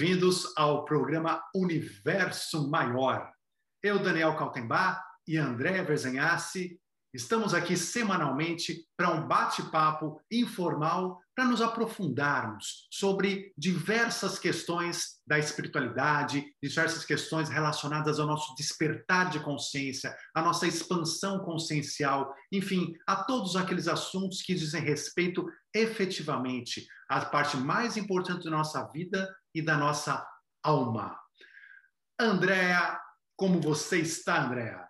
Bem-vindos ao programa Universo Maior. Eu, Daniel Kaltenbach e André Verzenhassi estamos aqui semanalmente para um bate-papo informal para nos aprofundarmos sobre diversas questões da espiritualidade, diversas questões relacionadas ao nosso despertar de consciência, à nossa expansão consciencial, enfim, a todos aqueles assuntos que dizem respeito efetivamente à parte mais importante da nossa vida e da nossa alma. Andréa, como você está, Andréa?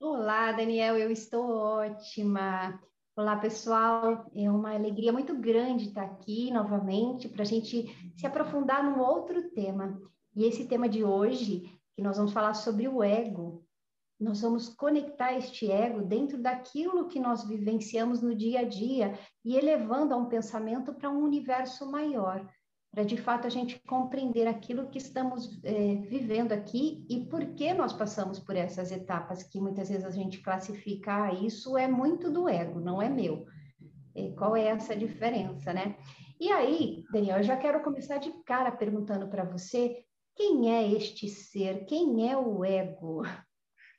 Olá, Daniel, eu estou ótima. Olá, pessoal. É uma alegria muito grande estar aqui novamente para a gente se aprofundar num outro tema. E esse tema de hoje, que nós vamos falar sobre o ego, nós vamos conectar este ego dentro daquilo que nós vivenciamos no dia a dia e elevando a um pensamento para um universo maior para de fato a gente compreender aquilo que estamos é, vivendo aqui e por que nós passamos por essas etapas que muitas vezes a gente classifica, ah, isso é muito do ego, não é meu. E qual é essa diferença, né? E aí, Daniel, eu já quero começar de cara perguntando para você quem é este ser, quem é o ego?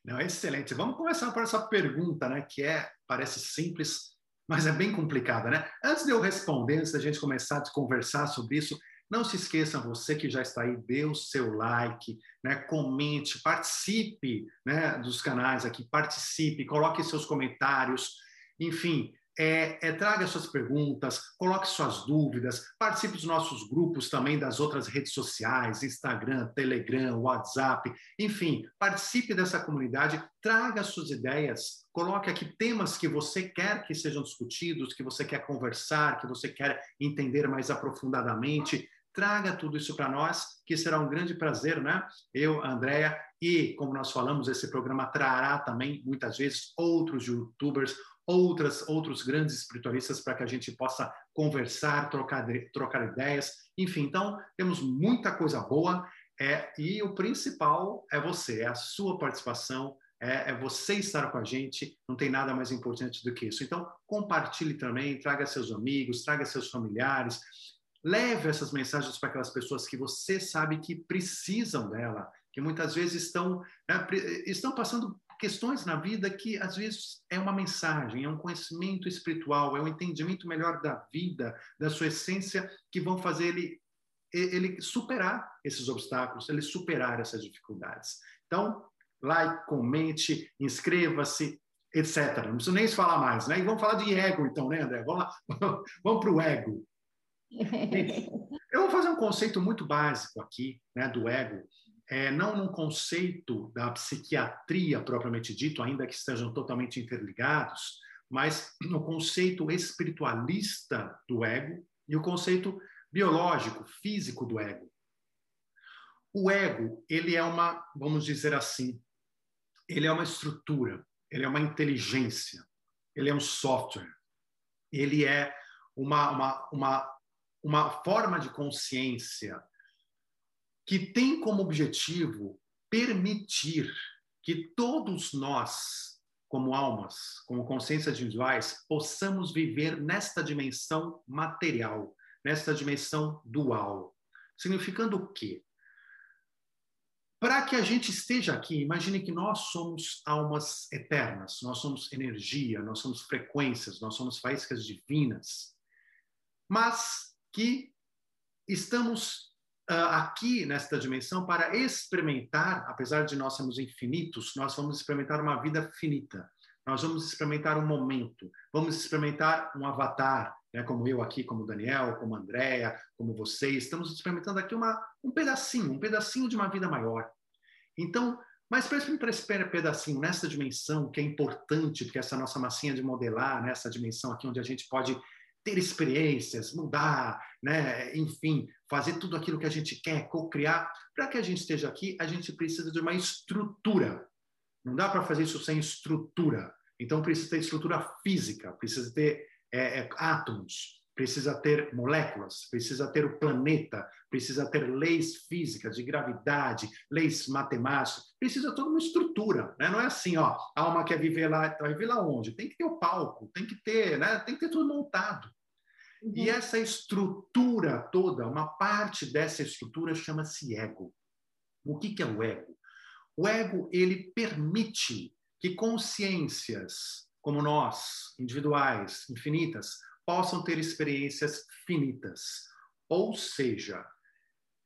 Não, excelente. Vamos começar por essa pergunta, né? Que é parece simples, mas é bem complicada, né? Antes de eu responder, antes da gente começar a conversar sobre isso, não se esqueça, você que já está aí, dê o seu like, né? comente, participe né, dos canais aqui, participe, coloque seus comentários, enfim, é, é, traga suas perguntas, coloque suas dúvidas, participe dos nossos grupos também das outras redes sociais, Instagram, Telegram, WhatsApp, enfim, participe dessa comunidade, traga suas ideias, coloque aqui temas que você quer que sejam discutidos, que você quer conversar, que você quer entender mais aprofundadamente. Traga tudo isso para nós, que será um grande prazer, né? Eu, Andréia, e como nós falamos, esse programa trará também, muitas vezes, outros youtubers, outras, outros grandes espiritualistas para que a gente possa conversar, trocar, trocar ideias. Enfim, então, temos muita coisa boa. É, e o principal é você, é a sua participação, é, é, você estar com a gente, não tem nada mais importante do que isso. Então, compartilhe também, traga seus amigos, traga seus familiares, leve essas mensagens para aquelas pessoas que você sabe que precisam dela, que muitas vezes estão, né, estão passando questões na vida que às vezes é uma mensagem, é um conhecimento espiritual, é um entendimento melhor da vida, da sua essência, que vão fazer ele, ele superar esses obstáculos, ele superar essas dificuldades. Então, like, comente, inscreva-se, etc. Não preciso nem falar mais, né? E vamos falar de ego, então, né, André? Vamos lá, vamos para o ego. Eu vou fazer um conceito muito básico aqui, né, do ego, é, não num conceito da psiquiatria propriamente dito, ainda que estejam totalmente interligados, mas no conceito espiritualista do ego e o conceito biológico, físico do ego. O ego, ele é uma, vamos dizer assim, ele é uma estrutura, ele é uma inteligência, ele é um software, ele é uma, uma, uma uma forma de consciência que tem como objetivo permitir que todos nós, como almas, como consciências individuais, possamos viver nesta dimensão material, nesta dimensão dual. Significando o quê? Para que a gente esteja aqui, imagine que nós somos almas eternas, nós somos energia, nós somos frequências, nós somos faíscas divinas. Mas que estamos uh, aqui nesta dimensão para experimentar, apesar de nós sermos infinitos, nós vamos experimentar uma vida finita. Nós vamos experimentar um momento, vamos experimentar um avatar, né, como eu aqui, como Daniel, como Andréa, como vocês, estamos experimentando aqui uma, um pedacinho, um pedacinho de uma vida maior. Então, mas para esse pedacinho, nessa dimensão que é importante, porque essa nossa massinha de modelar, nessa dimensão aqui onde a gente pode ter experiências, mudar, né? enfim, fazer tudo aquilo que a gente quer, co-criar. Para que a gente esteja aqui, a gente precisa de uma estrutura. Não dá para fazer isso sem estrutura. Então, precisa ter estrutura física, precisa ter é, é, átomos, precisa ter moléculas, precisa ter o planeta, precisa ter leis físicas de gravidade, leis matemáticas, precisa toda uma estrutura, né? Não é assim, ó, a alma quer viver lá, vai viver lá onde? Tem que ter o palco, tem que ter, né? Tem que ter tudo montado. Uhum. E essa estrutura toda, uma parte dessa estrutura chama-se ego. O que, que é o ego? O ego ele permite que consciências como nós, individuais, infinitas, possam ter experiências finitas. Ou seja,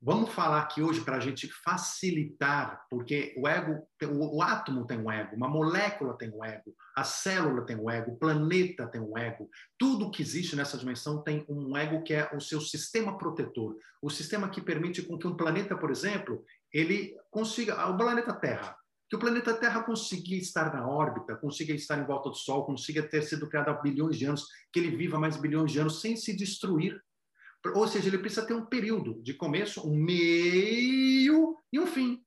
vamos falar aqui hoje para a gente facilitar, porque o ego, o, o, átomo tem um ego, uma molécula tem um ego, a célula tem um ego, o planeta tem um ego, tudo que existe nessa dimensão tem um ego que é o seu sistema protetor, o sistema que permite com que um planeta, por exemplo, ele consiga, o planeta Terra, que o planeta Terra consiga estar na órbita, consiga estar em volta do Sol, consiga ter sido criado há bilhões de anos, que ele viva mais bilhões de anos sem se destruir. Ou seja, ele precisa ter um período de começo, um meio e um fim.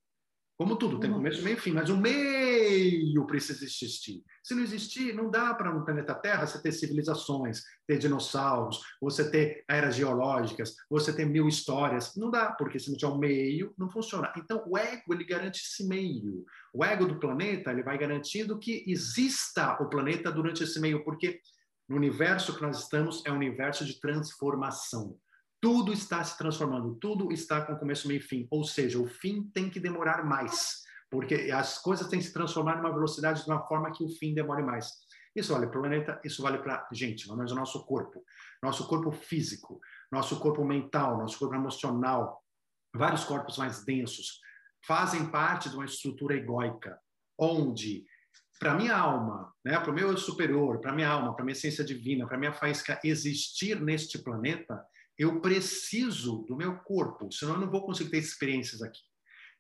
Como tudo, tem começo, meio e fim, mas o meio precisa existir. Se não existir, não dá para no planeta Terra você ter civilizações, ter dinossauros, você ter eras geológicas, você ter mil histórias. Não dá, porque se não tiver um meio, não funciona. Então, o ego, ele garante esse meio. O ego do planeta, ele vai garantindo que exista o planeta durante esse meio, porque no universo que nós estamos é um universo de transformação. Tudo está se transformando, tudo está com começo, meio e fim. Ou seja, o fim tem que demorar mais, porque as coisas têm que se transformar numa velocidade de uma forma que o fim demore mais. Isso vale para o planeta, isso vale para a gente, pelo menos o nosso corpo. Nosso corpo físico, nosso corpo mental, nosso corpo emocional, vários corpos mais densos, fazem parte de uma estrutura egóica, onde para minha alma, né, para o meu superior, para minha alma, para minha essência divina, para minha faísca existir neste planeta, eu preciso do meu corpo, senão eu não vou conseguir ter experiências aqui.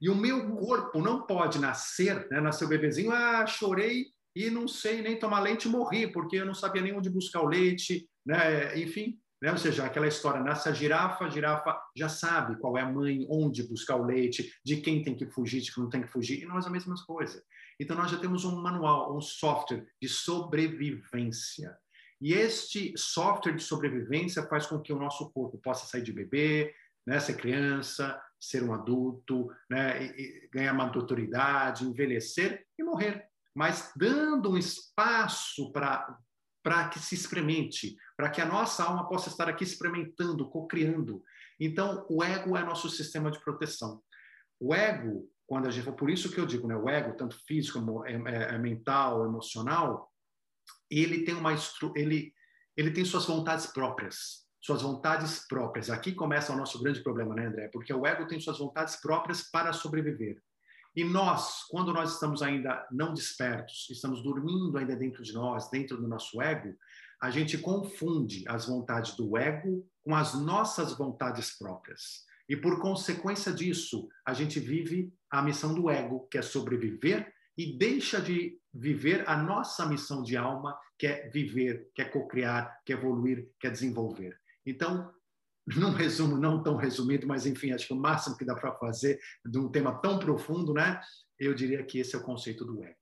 E o meu corpo não pode nascer, né, nascer o bebezinho, ah, chorei e não sei nem tomar leite e morri, porque eu não sabia nem onde buscar o leite, né, enfim. Né? Ou seja, aquela história, nasce a girafa, a girafa já sabe qual é a mãe, onde buscar o leite, de quem tem que fugir, de quem não tem que fugir, e nós a mesma coisa. Então, nós já temos um manual, um software de sobrevivência. E este software de sobrevivência faz com que o nosso corpo possa sair de bebê, né, ser criança, ser um adulto, né, e, e ganhar maturidade, envelhecer e morrer, mas dando um espaço para para que se experimente, para que a nossa alma possa estar aqui experimentando, co-criando. Então, o ego é nosso sistema de proteção. O ego, quando a gente, por isso que eu digo, né, o ego, tanto físico, é, é, é mental, emocional, ele tem uma ele ele tem suas vontades próprias, suas vontades próprias. Aqui começa o nosso grande problema, né, André? Porque o ego tem suas vontades próprias para sobreviver. E nós, quando nós estamos ainda não despertos, estamos dormindo ainda dentro de nós, dentro do nosso ego, a gente confunde as vontades do ego com as nossas vontades próprias. E por consequência disso, a gente vive a missão do ego, que é sobreviver e deixa de viver a nossa missão de alma, que é viver, que é cocriar, que é evoluir, que é desenvolver. Então, num resumo não tão resumido, mas enfim, acho que o máximo que dá para fazer de um tema tão profundo, né? Eu diria que esse é o conceito do ego.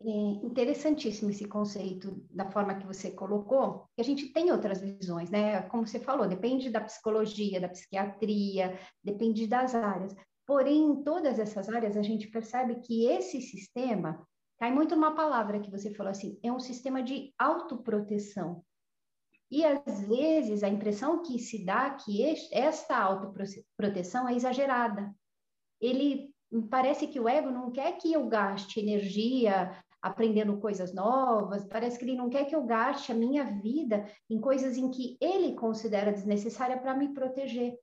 É interessantíssimo esse conceito da forma que você colocou. A gente tem outras visões, né? Como você falou, depende da psicologia, da psiquiatria, depende das áreas. Porém, em todas essas áreas, a gente percebe que esse sistema cai muito numa palavra que você falou assim, é um sistema de autoproteção. E às vezes a impressão que se dá que esta autoproteção é exagerada. Ele parece que o ego não quer que eu gaste energia aprendendo coisas novas, parece que ele não quer que eu gaste a minha vida em coisas em que ele considera desnecessária para me proteger.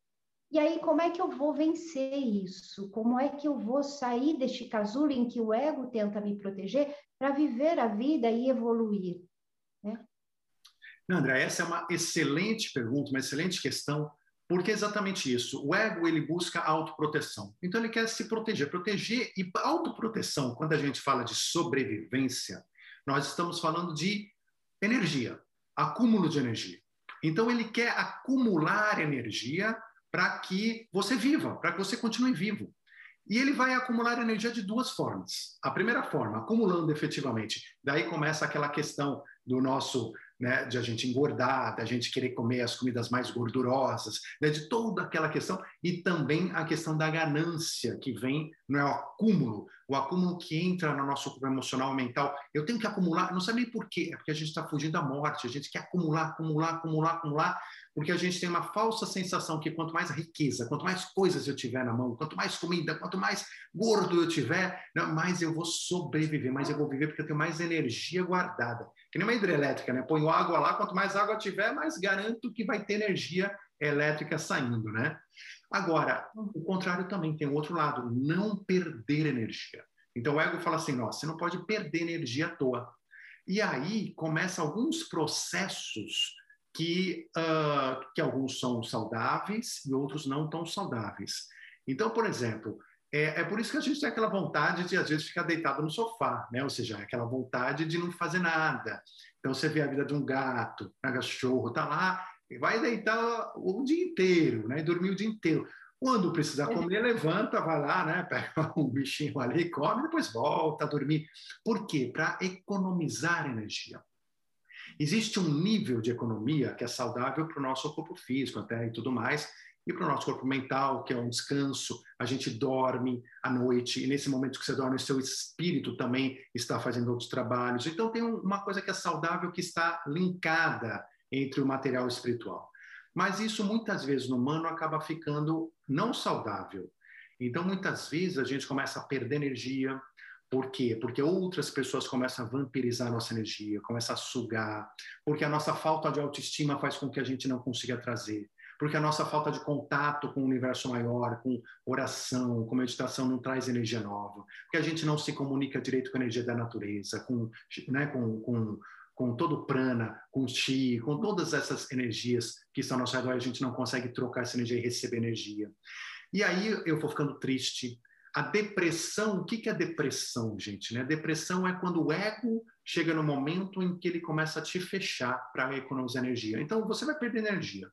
E aí, como é que eu vou vencer isso? Como é que eu vou sair deste casulo em que o ego tenta me proteger para viver a vida e evoluir? Né? André, essa é uma excelente pergunta, uma excelente questão, porque é exatamente isso. O ego ele busca autoproteção. Então ele quer se proteger, proteger e autoproteção. Quando a gente fala de sobrevivência, nós estamos falando de energia, acúmulo de energia. Então ele quer acumular energia para que você viva, para que você continue vivo. E ele vai acumular energia de duas formas. A primeira forma, acumulando efetivamente. Daí começa aquela questão do nosso, né, de a gente engordar, da gente querer comer as comidas mais gordurosas, né, de toda aquela questão. E também a questão da ganância, que vem, não é o acúmulo, o acúmulo que entra no nosso corpo emocional mental. Eu tenho que acumular, não sei nem por quê, é porque a gente está fugindo da morte, a gente quer acumular, acumular, acumular, acumular, porque a gente tem uma falsa sensação que quanto mais riqueza, quanto mais coisas eu tiver na mão, quanto mais comida, quanto mais gordo eu tiver, mais eu vou sobreviver, mais eu vou viver porque eu tenho mais energia guardada. Que nem uma hidrelétrica, né? Ponho água lá, quanto mais água tiver, mais garanto que vai ter energia elétrica saindo, né? Agora, o contrário também tem um outro lado, não perder energia. Então o ego fala assim, nossa, você não pode perder energia à toa. E aí começa alguns processos que, uh, que alguns são saudáveis e outros não tão saudáveis. Então, por exemplo, é, é, por isso que a gente tem aquela vontade de, às vezes, ficar deitado no sofá, né? Ou seja, aquela vontade de não fazer nada. Então, você vê a vida de um gato, um cachorro, tá lá, vai deitar o dia inteiro, né? E dormir o dia inteiro. Quando precisar comer, levanta, vai lá, né? Pega um bichinho ali, come, depois volta a dormir. Por quê? Para economizar energia. Existe um nível de economia que é saudável para o nosso corpo físico até e tudo mais, e para o nosso corpo mental, que é um descanso. A gente dorme à noite, e nesse momento que você dorme, o seu espírito também está fazendo outros trabalhos. Então, tem uma coisa que é saudável que está linkada entre o material espiritual. Mas isso muitas vezes no humano acaba ficando não saudável. Então, muitas vezes a gente começa a perder energia. Por quê? Porque outras pessoas começam a vampirizar a nossa energia, começam a sugar, porque a nossa falta de autoestima faz com que a gente não consiga trazer, porque a nossa falta de contato com o universo maior, com oração, com meditação, não traz energia nova, porque a gente não se comunica direito com a energia da natureza, com, né, com, com com todo o prana, com o chi, com todas essas energias que estão ao nosso redor, a gente não consegue trocar essa energia e receber energia. E aí eu vou ficando triste. A depressão, o que é depressão, gente? Né? Depressão é quando o ego chega no momento em que ele começa a te fechar para economizar energia. Então você vai perder energia.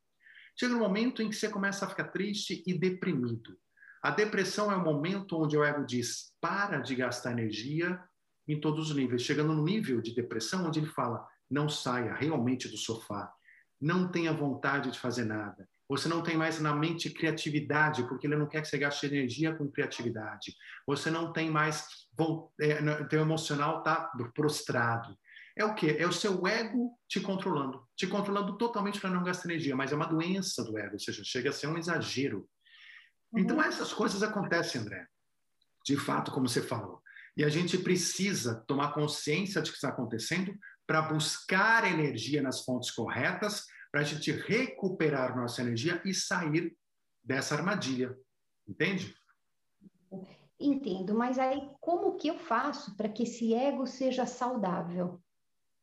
Chega no momento em que você começa a ficar triste e deprimido. A depressão é o momento onde o ego diz: para de gastar energia em todos os níveis, chegando no nível de depressão onde ele fala: não saia realmente do sofá, não tenha vontade de fazer nada. Você não tem mais na mente criatividade, porque ele não quer que você gaste energia com criatividade. Você não tem mais. É, teu emocional está prostrado. É o quê? É o seu ego te controlando. Te controlando totalmente para não gastar energia, mas é uma doença do ego, ou seja, chega a ser um exagero. Então, uhum. essas coisas acontecem, André. De fato, como você falou. E a gente precisa tomar consciência de que está acontecendo para buscar energia nas fontes corretas, para a gente recuperar nossa energia e sair dessa armadilha. Entende? Entendo, mas aí como que eu faço para que esse ego seja saudável?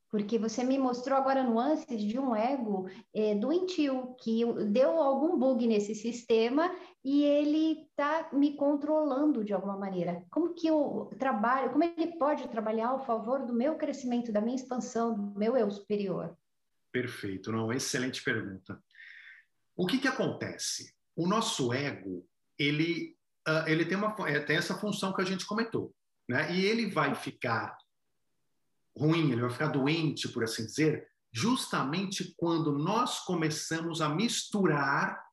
Porque você me mostrou agora nuances de um ego é, doentio, que deu algum bug nesse sistema e ele está me controlando de alguma maneira. Como que eu trabalho, como ele pode trabalhar ao favor do meu crescimento, da minha expansão, do meu eu superior? Perfeito, não, excelente pergunta. O que que acontece? O nosso ego, ele, uh, ele tem, uma, é, tem essa função que a gente comentou, né? E ele vai ficar ruim, ele vai ficar doente, por assim dizer, justamente quando nós começamos a misturar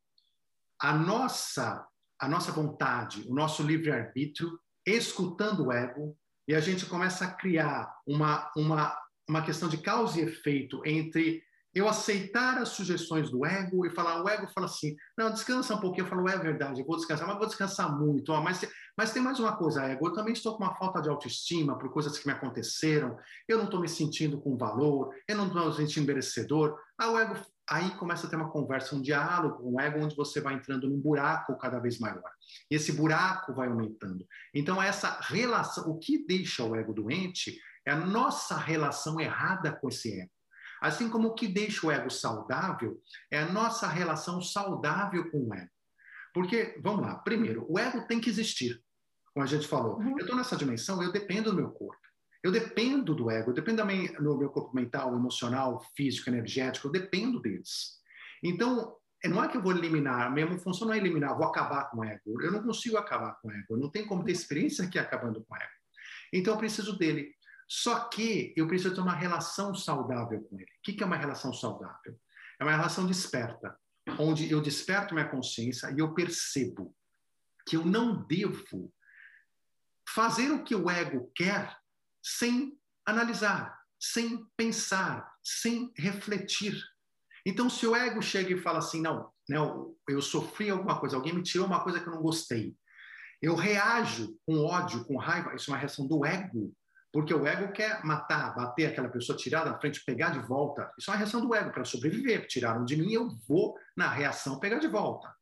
a nossa a nossa vontade, o nosso livre-arbítrio, escutando o ego, e a gente começa a criar uma, uma, uma questão de causa e efeito entre eu aceitar as sugestões do ego e falar, o ego fala assim, não, descansa um pouquinho, eu falo, é verdade, eu vou descansar, mas vou descansar muito, ó, mas, mas tem mais uma coisa, ego, eu também estou com uma falta de autoestima por coisas que me aconteceram, eu não estou me sentindo com valor, eu não estou me sentindo merecedor, ah, o ego, aí começa a ter uma conversa, um diálogo com o ego, onde você vai entrando num buraco cada vez maior, e esse buraco vai aumentando. Então, essa relação, o que deixa o ego doente é a nossa relação errada com esse ego. Assim como o que deixa o ego saudável é a nossa relação saudável com o ego. Porque, vamos lá, primeiro, o ego tem que existir. Como a gente falou, uhum. eu estou nessa dimensão, eu dependo do meu corpo. Eu dependo do ego, eu dependo também do meu corpo mental, emocional, físico, energético, eu dependo deles. Então, não é que eu vou eliminar, a minha função não é eliminar, vou acabar com o ego. Eu não consigo acabar com o ego, não tenho como ter experiência aqui acabando com o ego. Então, eu preciso dele. Só que eu preciso ter uma relação saudável com ele. O que é uma relação saudável? É uma relação desperta, onde eu desperto minha consciência e eu percebo que eu não devo fazer o que o ego quer sem analisar, sem pensar, sem refletir. Então, se o ego chega e fala assim, não, não, eu sofri alguma coisa, alguém me tirou uma coisa que eu não gostei, eu reajo com ódio, com raiva, isso é uma reação do ego, porque o ego quer matar, bater aquela pessoa, tirar da frente, pegar de volta. Isso é uma reação do ego para sobreviver. Tiraram de mim, eu vou na reação pegar de volta.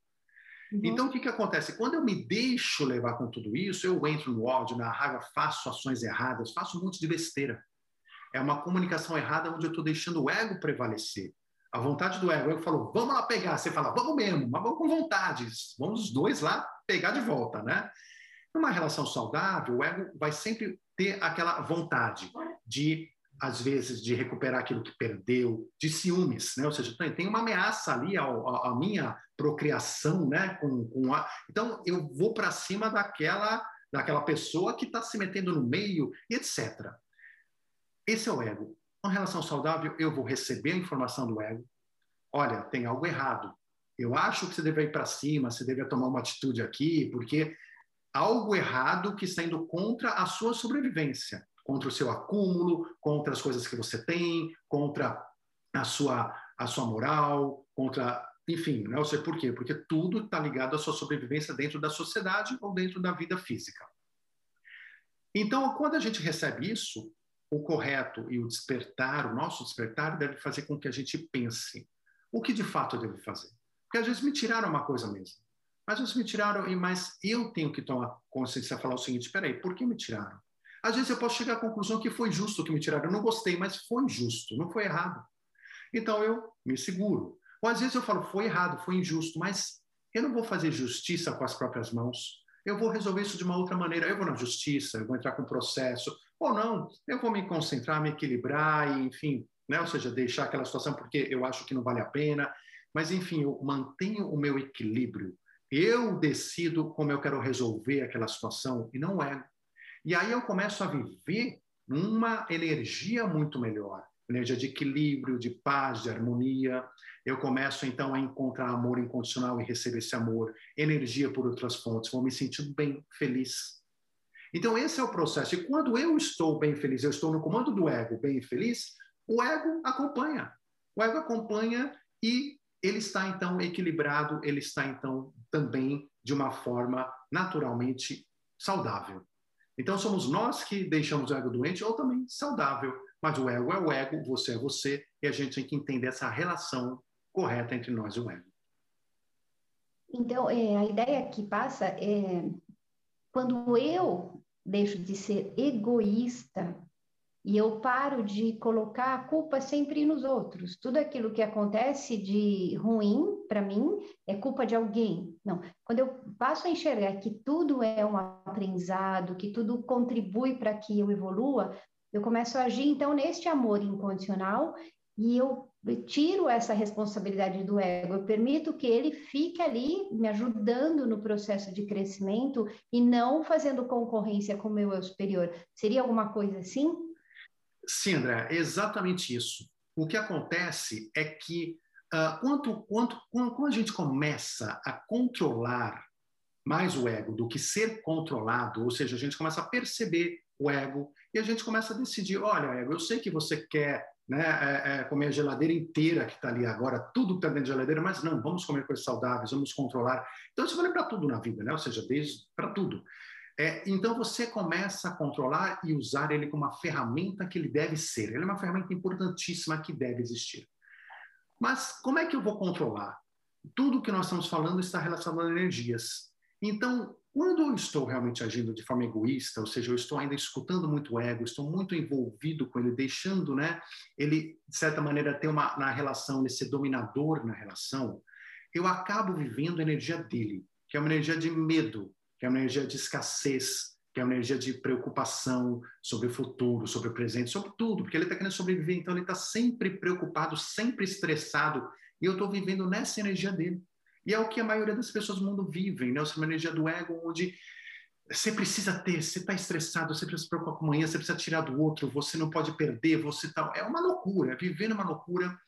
Uhum. Então, o que, que acontece? Quando eu me deixo levar com tudo isso, eu entro no ódio, na raiva, faço ações erradas, faço um monte de besteira. É uma comunicação errada onde eu estou deixando o ego prevalecer. A vontade do ego. O ego falou, vamos lá pegar. Você fala, vamos mesmo, mas vamos com vontade. Vamos os dois lá pegar de volta, né? Numa relação saudável, o ego vai sempre ter aquela vontade de às vezes de recuperar aquilo que perdeu, de ciúmes, né? Ou seja, tem uma ameaça ali à, minha procriação, né? Com, com a... Então eu vou para cima daquela daquela pessoa que está se metendo no meio, etc. Esse é o ego. Uma relação saudável, eu vou receber a informação do ego. Olha, tem algo errado. Eu acho que você deve ir para cima, você deve tomar uma atitude aqui, porque algo errado que está indo contra a sua sobrevivência, contra o seu acúmulo, contra as coisas que você tem, contra a sua, a sua moral, contra. Enfim, não sei por quê, porque tudo está ligado à sua sobrevivência dentro da sociedade ou dentro da vida física. Então, quando a gente recebe isso, o correto e o despertar, o nosso despertar, deve fazer com que a gente pense o que de fato eu devo fazer. Porque às vezes me tiraram uma coisa mesmo. Mas eles me tiraram, mas eu tenho que tomar consciência e falar o seguinte: espera aí, por que me tiraram? Às vezes eu posso chegar à conclusão que foi justo que me tiraram. Eu não gostei, mas foi justo, não foi errado. Então eu me seguro. Ou às vezes eu falo, foi errado, foi injusto, mas eu não vou fazer justiça com as próprias mãos. Eu vou resolver isso de uma outra maneira. Eu vou na justiça, eu vou entrar com processo. Ou não, eu vou me concentrar, me equilibrar e, enfim, né? ou seja, deixar aquela situação porque eu acho que não vale a pena. Mas, enfim, eu mantenho o meu equilíbrio eu decido como eu quero resolver aquela situação e não ego. E aí eu começo a viver numa energia muito melhor, energia de equilíbrio, de paz, de harmonia. Eu começo então a encontrar amor incondicional e receber esse amor, energia por outras fontes, vou me sentir bem, feliz. Então esse é o processo. E quando eu estou bem feliz, eu estou no comando do ego, bem feliz, o ego acompanha. O ego acompanha e ele está então equilibrado, ele está então também de uma forma naturalmente saudável. Então somos nós que deixamos o ego doente ou também saudável, mas o ego é o ego, você é você, e a gente tem que entender essa relação correta entre nós e o ego. Então, é, a ideia que passa é quando eu deixo de ser egoísta e eu paro de colocar a culpa sempre nos outros. Tudo aquilo que acontece de ruim para mim é culpa de alguém. Não. Quando eu passo a enxergar que tudo é um aprendizado, que tudo contribui para que eu evolua, eu começo a agir então neste amor incondicional e eu tiro essa responsabilidade do ego, eu permito que ele fique ali me ajudando no processo de crescimento e não fazendo concorrência com o meu eu superior. Seria alguma coisa assim? É exatamente isso. O que acontece é que uh, quanto, quanto, quando a gente começa a controlar mais o ego do que ser controlado, ou seja, a gente começa a perceber o ego e a gente começa a decidir, olha, ego, eu sei que você quer né, é, é, comer a geladeira inteira que está ali agora, tudo está dentro da geladeira, mas não, vamos comer coisas saudáveis, vamos controlar. Então, isso vale para tudo na vida, né? ou seja, para tudo. É, então você começa a controlar e usar ele como uma ferramenta que ele deve ser. Ele é uma ferramenta importantíssima que deve existir. Mas como é que eu vou controlar? Tudo que nós estamos falando está relacionado a energias. Então, quando eu estou realmente agindo de forma egoísta, ou seja, eu estou ainda escutando muito o ego, estou muito envolvido com ele, deixando, né, ele de certa maneira ter uma na relação, esse dominador na relação, eu acabo vivendo a energia dele, que é uma energia de medo, que é uma energia de escassez, que é uma energia de preocupação sobre o futuro, sobre o presente, sobre tudo, porque ele está querendo sobreviver, então ele está sempre preocupado, sempre estressado, e eu estou vivendo nessa energia dele. E é o que a maioria das pessoas do mundo vivem, né? Essa energia do ego, onde você precisa ter, você está estressado, você precisa se preocupar com amanhã, você precisa tirar do outro, você não pode perder, você tá... É uma loucura, é viver numa loucura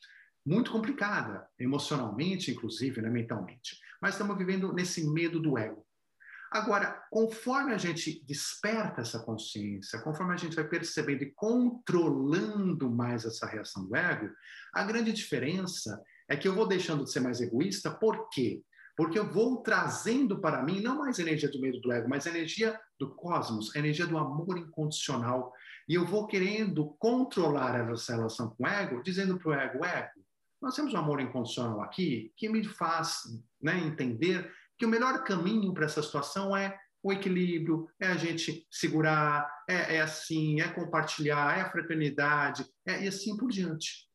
muito complicada, emocionalmente, inclusive, né? mentalmente. Mas estamos vivendo nesse medo do ego. Agora, conforme a gente desperta essa consciência, conforme a gente vai percebendo e controlando mais essa reação do ego, a grande diferença é que eu vou deixando de ser mais egoísta, por quê? Porque eu vou trazendo para mim não mais energia do medo do ego, mas energia do cosmos, energia do amor incondicional. E eu vou querendo controlar essa relação com o ego, dizendo para o ego, ego, nós temos um amor incondicional aqui que me faz né, entender que o melhor caminho para essa situação é o equilíbrio, é a gente segurar, é, é assim, é compartilhar, é a fraternidade, é, e assim por diante.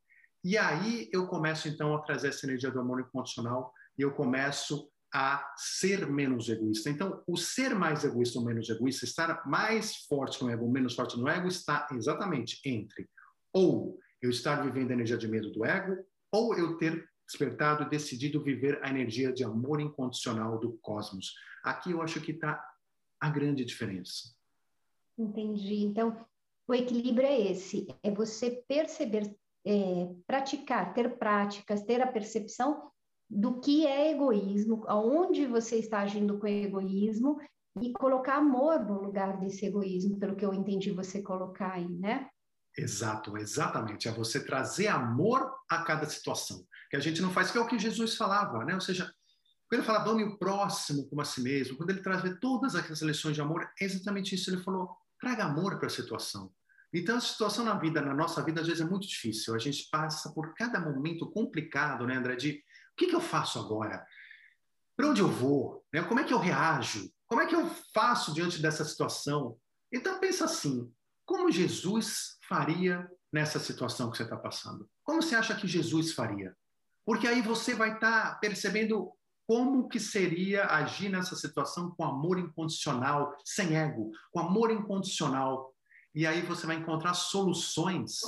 E aí eu começo então a trazer essa energia do amor incondicional e eu começo a ser menos egoísta. Então, o ser mais egoísta ou menos egoísta, estar mais forte no ego ou menos forte no ego, está exatamente entre ou eu estar vivendo a energia de medo do ego, ou eu ter despertado e decidido viver a energia de amor incondicional do cosmos. Aqui eu acho que está a grande diferença. Entendi. Então, o equilíbrio é esse: é você perceber, é, praticar, ter práticas, ter a percepção do que é egoísmo, aonde você está agindo com egoísmo e colocar amor no lugar desse egoísmo, pelo que eu entendi você colocar aí, né? Exato, exatamente. É você trazer amor a cada situação. Que a gente não faz, que é o que Jesus falava, né? Ou seja, quando ele fala, ame o próximo como a si mesmo, quando ele traz todas aquelas lições de amor, é exatamente isso. Ele falou, traga amor para a situação. Então, a situação na vida, na nossa vida, às vezes é muito difícil. A gente passa por cada momento complicado, né, André? De o que, que eu faço agora? Para onde eu vou? Né? Como é que eu reajo? Como é que eu faço diante dessa situação? Então, pensa assim: como Jesus faria nessa situação que você está passando? Como você acha que Jesus faria? Porque aí você vai estar tá percebendo como que seria agir nessa situação com amor incondicional, sem ego, com amor incondicional. E aí você vai encontrar soluções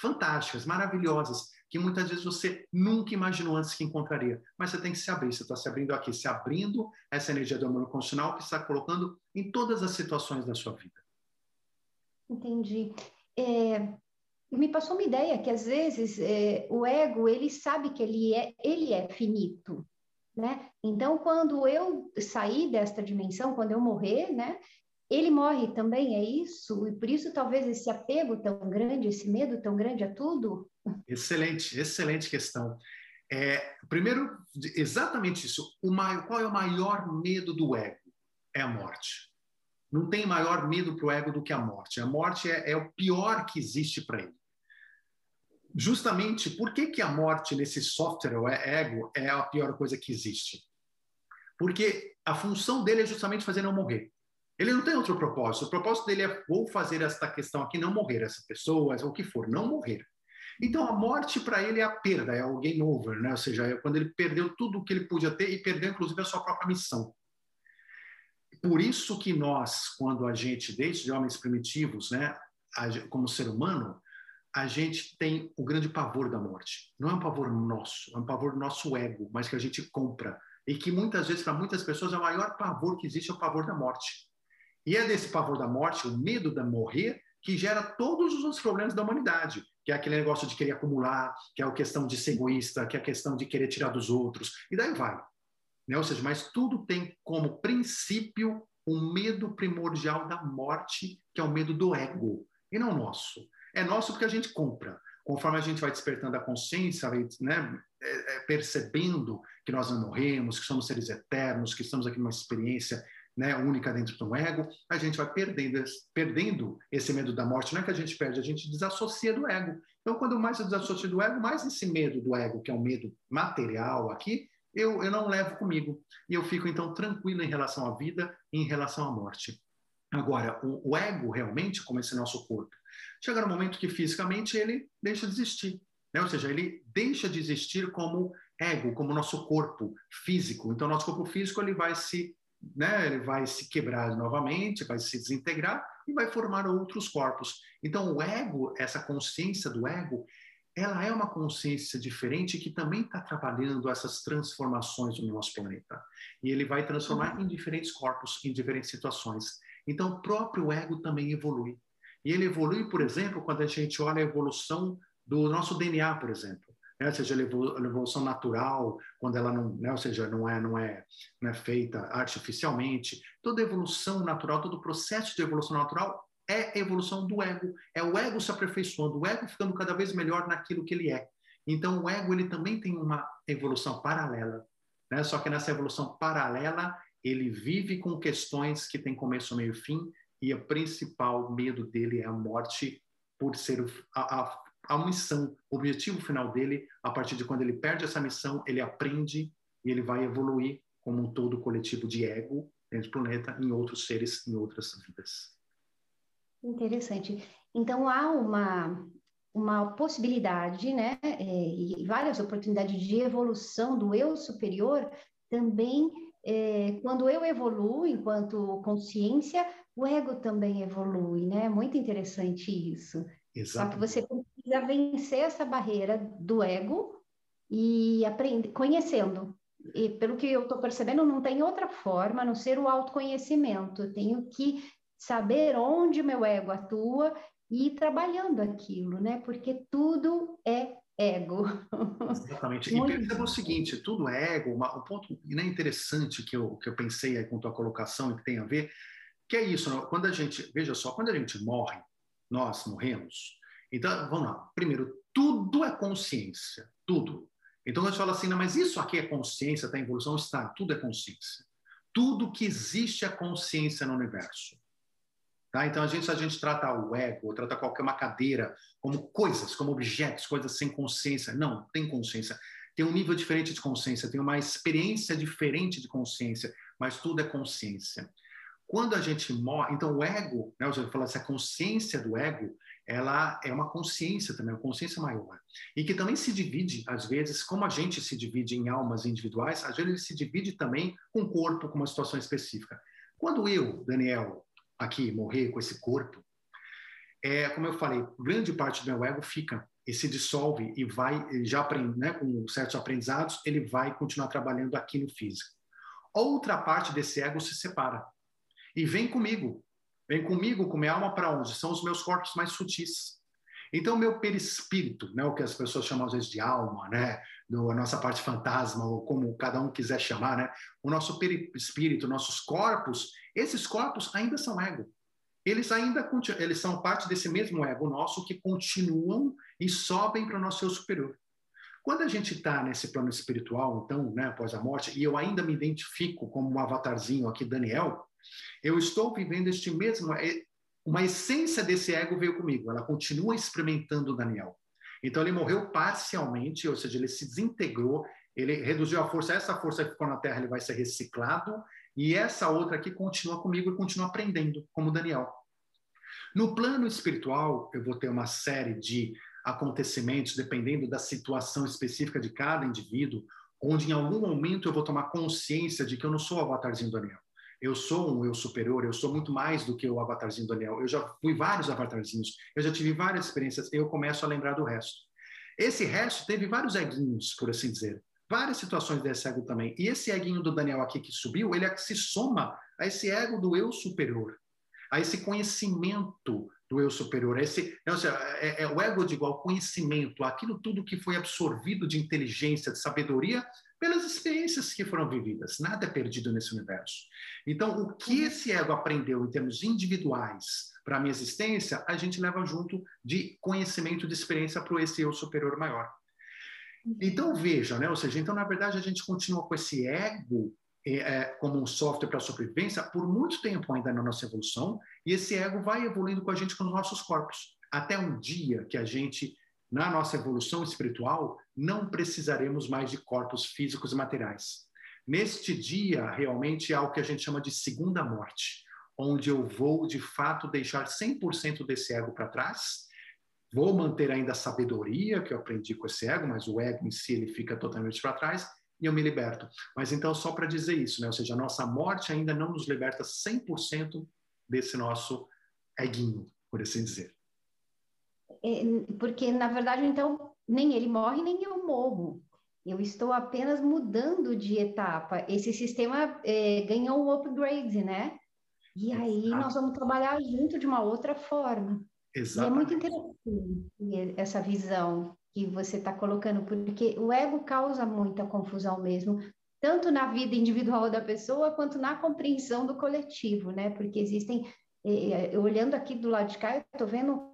fantásticas, maravilhosas, que muitas vezes você nunca imaginou antes que encontraria. Mas você tem que se abrir, você está se abrindo aqui, se abrindo essa energia do amor incondicional que está colocando em todas as situações da sua vida. Entendi. É, me passou uma ideia que às vezes é, o ego ele sabe que ele é ele é finito, né? Então quando eu sair desta dimensão, quando eu morrer, né? Ele morre também, é isso? E por isso talvez esse apego tão grande, esse medo tão grande a tudo? Excelente, excelente questão. É, primeiro, exatamente isso. O maior, qual é o maior medo do ego? É a morte. Não tem maior medo para o ego do que a morte. A morte é, é o pior que existe para ele. Justamente, por que, que a morte nesse software, o ego, é a pior coisa que existe? Porque a função dele é justamente fazer não morrer. Ele não tem outro propósito. O propósito dele é vou fazer esta questão aqui, não morrer, essa pessoa, ou o que for, não morrer. Então, a morte para ele é a perda, é o game over, né? ou seja, é quando ele perdeu tudo o que ele podia ter e perdeu, inclusive, a sua própria missão. Por isso que nós, quando a gente, desde homens primitivos, né, como ser humano, a gente tem o grande pavor da morte. Não é um pavor nosso, é um pavor do nosso ego, mas que a gente compra. E que muitas vezes, para muitas pessoas, é o maior pavor que existe, é o pavor da morte. E é desse pavor da morte, o medo de morrer, que gera todos os outros problemas da humanidade que é aquele negócio de querer acumular, que é a questão de ser egoísta, que é a questão de querer tirar dos outros, e daí vai. Né? Ou seja, mas tudo tem como princípio um medo primordial da morte, que é o medo do ego, e não nosso. É nosso porque a gente compra. Conforme a gente vai despertando a consciência, né, é, é, percebendo que nós não morremos, que somos seres eternos, que estamos aqui numa experiência né, única dentro do ego, a gente vai perdendo, perdendo esse medo da morte. Não é que a gente perde, a gente desassocia do ego. Então, quando mais eu desassocio do ego, mais esse medo do ego, que é um medo material aqui, eu, eu não levo comigo. E eu fico, então, tranquilo em relação à vida e em relação à morte. Agora, o, o ego realmente, como esse nosso corpo, chega no momento que fisicamente ele deixa de existir. Né? Ou seja, ele deixa de existir como ego, como nosso corpo físico. Então, nosso corpo físico ele vai se né, ele vai se quebrar novamente, vai se desintegrar e vai formar outros corpos. Então, o ego, essa consciência do ego, ela é uma consciência diferente que também está trabalhando essas transformações no nosso planeta. E ele vai transformar em diferentes corpos, em diferentes situações. Então, o próprio ego também evolui. E ele evolui, por exemplo, quando a gente olha a evolução do nosso DNA, por exemplo. né? ou seja, a evolução natural, quando ela não, né? ou seja, não é, não é, não é feita artificialmente. Toda evolução natural, todo processo de evolução natural é a evolução do ego. É o ego se aperfeiçoando, o ego ficando cada vez melhor naquilo que ele é. Então, o ego ele também tem uma evolução paralela. Né? Só que nessa evolução paralela, ele vive com questões que têm começo, meio e fim, e o principal medo dele é a morte por ser a, a, a missão, o objetivo final dele. A partir de quando ele perde essa missão, ele aprende e ele vai evoluir como um todo coletivo de ego dentro do planeta, em outros seres, em outras vidas. Interessante. Então há uma uma possibilidade, né, é, e várias oportunidades de evolução do eu superior também é, quando eu evoluo enquanto consciência, o ego também evolui, né? Muito interessante isso. Exato. Só que você precisa vencer essa barreira do ego e aprender, conhecendo. E pelo que eu estou percebendo, não tem outra forma a não ser o autoconhecimento. Eu tenho que saber onde meu ego atua e ir trabalhando aquilo, né? Porque tudo é ego. Exatamente. E perceba o seguinte, tudo é ego, uma, um ponto né, interessante que eu, que eu pensei aí com tua colocação e que tem a ver, que é isso, quando a gente, veja só, quando a gente morre, nós morremos, então, vamos lá, primeiro, tudo é consciência, tudo. Então, a gente fala assim, não, mas isso aqui é consciência, está em evolução? Está, tudo é consciência. Tudo que existe é consciência no universo. Tá? Então, a gente, a gente trata o ego, trata qualquer uma cadeira como coisas, como objetos, coisas sem consciência. Não, tem consciência. Tem um nível diferente de consciência, tem uma experiência diferente de consciência, mas tudo é consciência. Quando a gente morre, então o ego, né, eu falo essa consciência do ego, ela é uma consciência também, uma consciência maior. E que também se divide, às vezes, como a gente se divide em almas individuais, às vezes ele se divide também com o corpo, com uma situação específica. Quando eu, Daniel, aqui morrer com esse corpo, é, como eu falei, grande parte do meu ego fica e se dissolve e vai, já aprende, né, com certos aprendizados, ele vai continuar trabalhando aqui no físico. Outra parte desse ego se separa e vem comigo, vem comigo com minha alma para onde? São os meus corpos mais sutis. Então, meu perispírito, né, o que as pessoas chamam às vezes de alma, né, do, a nossa parte fantasma, ou como cada um quiser chamar, né, o nosso perispírito, nossos corpos, esses corpos ainda são ego. Eles ainda eles são parte desse mesmo ego nosso que continuam e sobem para o nosso eu superior. Quando a gente está nesse plano espiritual, então, né, após a morte, e eu ainda me identifico como um avatarzinho aqui, Daniel, eu estou vivendo este mesmo, é, uma essência desse ego veio comigo, ela continua experimentando Daniel. Então ele morreu parcialmente, ou seja, ele se desintegrou, ele reduziu a força, essa força que ficou na Terra ele vai ser reciclado, e essa outra aqui continua comigo e continua aprendendo, como Daniel. No plano espiritual, eu vou ter uma série de acontecimentos, dependendo da situação específica de cada indivíduo, onde em algum momento eu vou tomar consciência de que eu não sou o avatarzinho Daniel eu sou um eu superior, eu sou muito mais do que o avatarzinho do Daniel. Eu já fui vários avatarzinhos, eu já tive várias experiências, eu começo a lembrar do resto. Esse resto teve vários eguinhos, por assim dizer. Várias situações desse ego também. E esse eguinho do Daniel aqui que subiu, ele é se soma a esse ego do eu superior, a esse conhecimento do eu superior. Esse, não, é, é, o ego de igual conhecimento, aquilo tudo que foi absorvido de inteligência, de sabedoria, pelas experiências que foram vividas. Nada é perdido nesse universo. Então, o que uhum. esse ego aprendeu em termos individuais para a minha existência, a gente leva junto de conhecimento, de experiência para esse eu superior maior. Uhum. Então, veja, né? ou seja, então, na verdade, a gente continua com esse ego é, é como um software para sobrevivência por muito tempo ainda na nossa evolução, e esse ego vai evoluindo com a gente com os nossos corpos, até um dia que a gente na nossa evolução espiritual, não precisaremos mais de corpos físicos e materiais. Neste dia, realmente há o que a gente chama de segunda morte, onde eu vou, de fato, deixar 100% desse ego para trás, vou manter ainda a sabedoria que eu aprendi com esse ego, mas o ego em si ele fica totalmente para trás, e eu me liberto. Mas então, só para dizer isso, né? ou seja, a nossa morte ainda não nos liberta 100% desse nosso eguinho, por assim dizer. É, porque na verdade então nem ele morre nem eu morro. Eu estou apenas mudando de etapa. Esse sistema é, ganhou um upgrade, né? E aí Exato. nós vamos trabalhar junto de uma outra forma. Exato. E é muito interessante essa visão. que você está colocando, porque o ego causa muita confusão mesmo, tanto na vida individual da pessoa quanto na compreensão do coletivo, né? Porque existem, eh olhando aqui do lado de cá, eu estou vendo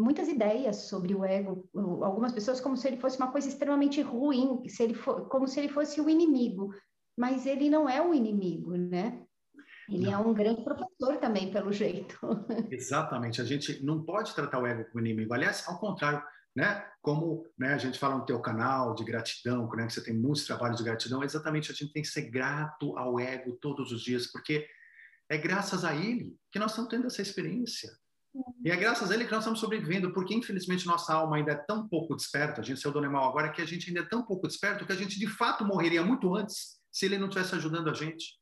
muitas ideias sobre o ego, algumas pessoas como se ele fosse uma coisa extremamente ruim, se ele for, como se ele fosse o inimigo, mas ele não é o inimigo, né? Ele não. é um grande professor também, pelo jeito. Exatamente. A gente não pode tratar o ego como inimigo. Aliás, ao contrário, né? Como né, a gente fala no teu canal de gratidão, né, que você tem muitos trabalhos de gratidão, exatamente a gente tem que ser grato ao ego todos os dias, porque é graças a ele que nós estamos tendo essa experiência. E é graças a ele que nós estamos sobrevivendo, porque infelizmente nossa alma ainda é tão pouco desperta, a gente saiu do animal agora, que a gente ainda é tão pouco desperto que a gente de fato morreria muito antes se ele não estivesse ajudando a gente.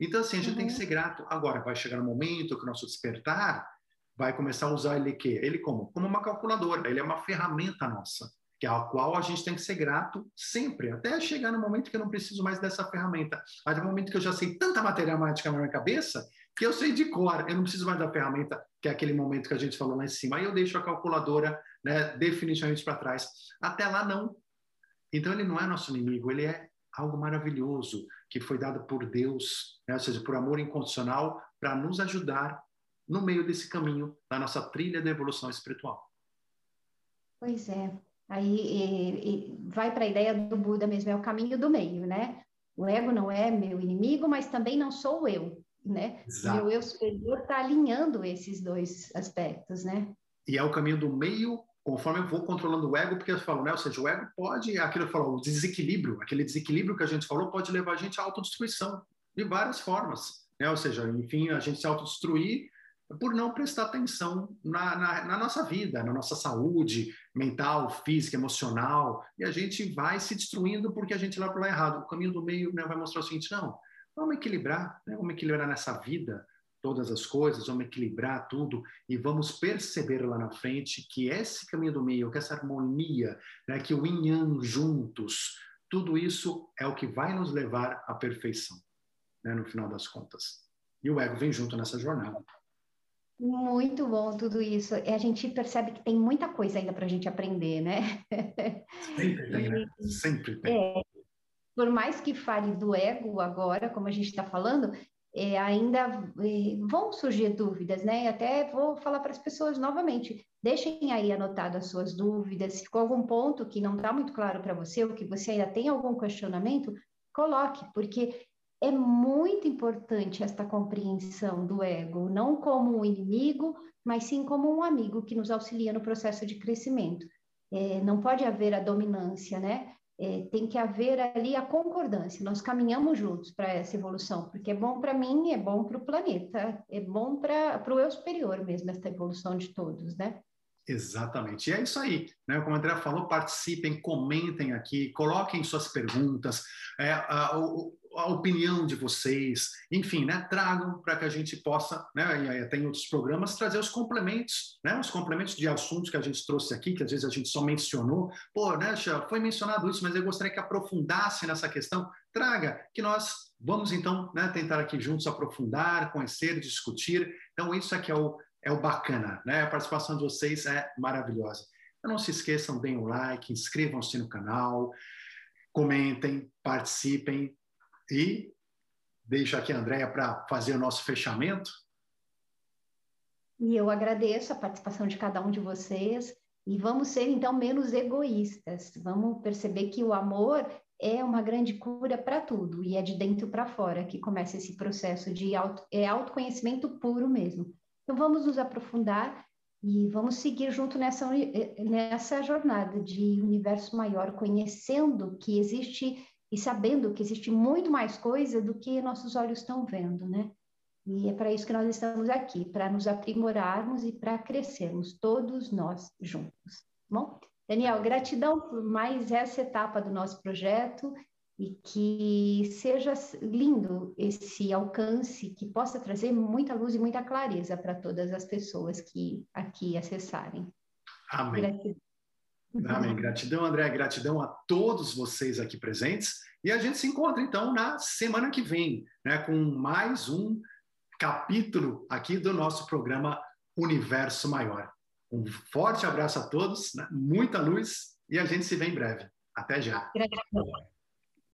Então, assim, a gente uhum. tem que uhum. ser grato. Agora, vai chegar um momento que o nosso despertar vai começar a usar ele que Ele como? Como uma calculadora, ele é uma ferramenta nossa, que é a qual a gente tem que ser grato sempre, até chegar no momento que eu não preciso mais dessa ferramenta. Mas no momento que eu já sei tanta matemática na minha cabeça, que eu sei de cor, eu não preciso mais da ferramenta, que é aquele momento que a gente falou lá em cima. Aí eu deixo a calculadora né, definitivamente para trás. Até lá, não. Então, ele não é nosso inimigo, ele é algo maravilhoso que foi dado por Deus, né, ou seja, por amor incondicional, para nos ajudar no meio desse caminho da nossa trilha da evolução espiritual. Pois é. Aí e, e vai para a ideia do Buda mesmo, é o caminho do meio, né? O ego não é meu inimigo, mas também não sou eu né? Exato. E o eu superior está alinhando esses dois aspectos, né? E é o caminho do meio, conforme eu vou controlando o ego, porque eu falo, né? Ou seja, o ego pode, aquilo que falou, o desequilíbrio, aquele desequilíbrio que a gente falou, pode levar a gente à autodestruição de várias formas, né? Ou seja, enfim, a gente se autodestruir por não prestar atenção na, na, na, nossa vida, na nossa saúde mental, física, emocional, e a gente vai se destruindo porque a gente lá por lá errado. O caminho do meio né, vai mostrar o seguinte: não, Vamos equilibrar, né? vamos equilibrar nessa vida todas as coisas, vamos equilibrar tudo e vamos perceber lá na frente que esse caminho do meio, que essa harmonia, né? que o yin yang juntos, tudo isso é o que vai nos levar à perfeição, né? no final das contas. E o ego vem junto nessa jornada. Muito bom tudo isso. E a gente percebe que tem muita coisa ainda para a gente aprender, né? Sempre tem, né? Sempre tem. É, por mais que fale do ego agora, como a gente está falando, é, ainda é, vão surgir dúvidas, né? E até vou falar para as pessoas novamente: deixem aí anotado as suas dúvidas. Se ficou algum ponto que não está muito claro para você, ou que você ainda tem algum questionamento, coloque, porque é muito importante esta compreensão do ego, não como um inimigo, mas sim como um amigo que nos auxilia no processo de crescimento. É, não pode haver a dominância, né? É, tem que haver ali a concordância. Nós caminhamos juntos para essa evolução, porque é bom para mim, é bom para o planeta, é bom para o eu superior mesmo, essa evolução de todos, né? Exatamente. E é isso aí. Né? Como a André falou, participem, comentem aqui, coloquem suas perguntas. É, a, o, a opinião de vocês, enfim, né, tragam para que a gente possa, né, e tem outros programas, trazer os complementos, né, os complementos de assuntos que a gente trouxe aqui, que às vezes a gente só mencionou, pô, né, foi mencionado isso, mas eu gostaria que aprofundasse nessa questão, traga, que nós vamos então, né, tentar aqui juntos aprofundar, conhecer, discutir, então isso aqui é o, é o bacana, né, a participação de vocês é maravilhosa. Então não se esqueçam, deem o like, inscrevam-se no canal, comentem, participem, e deixo aqui a Andréia para fazer o nosso fechamento. E eu agradeço a participação de cada um de vocês. E vamos ser, então, menos egoístas. Vamos perceber que o amor é uma grande cura para tudo. E é de dentro para fora que começa esse processo de auto, é autoconhecimento puro mesmo. Então, vamos nos aprofundar e vamos seguir junto nessa, nessa jornada de universo maior, conhecendo que existe e sabendo que existe muito mais coisa do que nossos olhos estão vendo, né? E é para isso que nós estamos aqui, para nos aprimorarmos e para crescermos, todos nós juntos. Bom, Daniel, gratidão por mais essa etapa do nosso projeto e que seja lindo esse alcance, que possa trazer muita luz e muita clareza para todas as pessoas que aqui acessarem. Amém. Gratidão. Amém. Gratidão, André. Gratidão a todos vocês aqui presentes. E a gente se encontra, então, na semana que vem, né, com mais um capítulo aqui do nosso programa Universo Maior. Um forte abraço a todos, né? muita luz e a gente se vê em breve. Até já. Gratidão.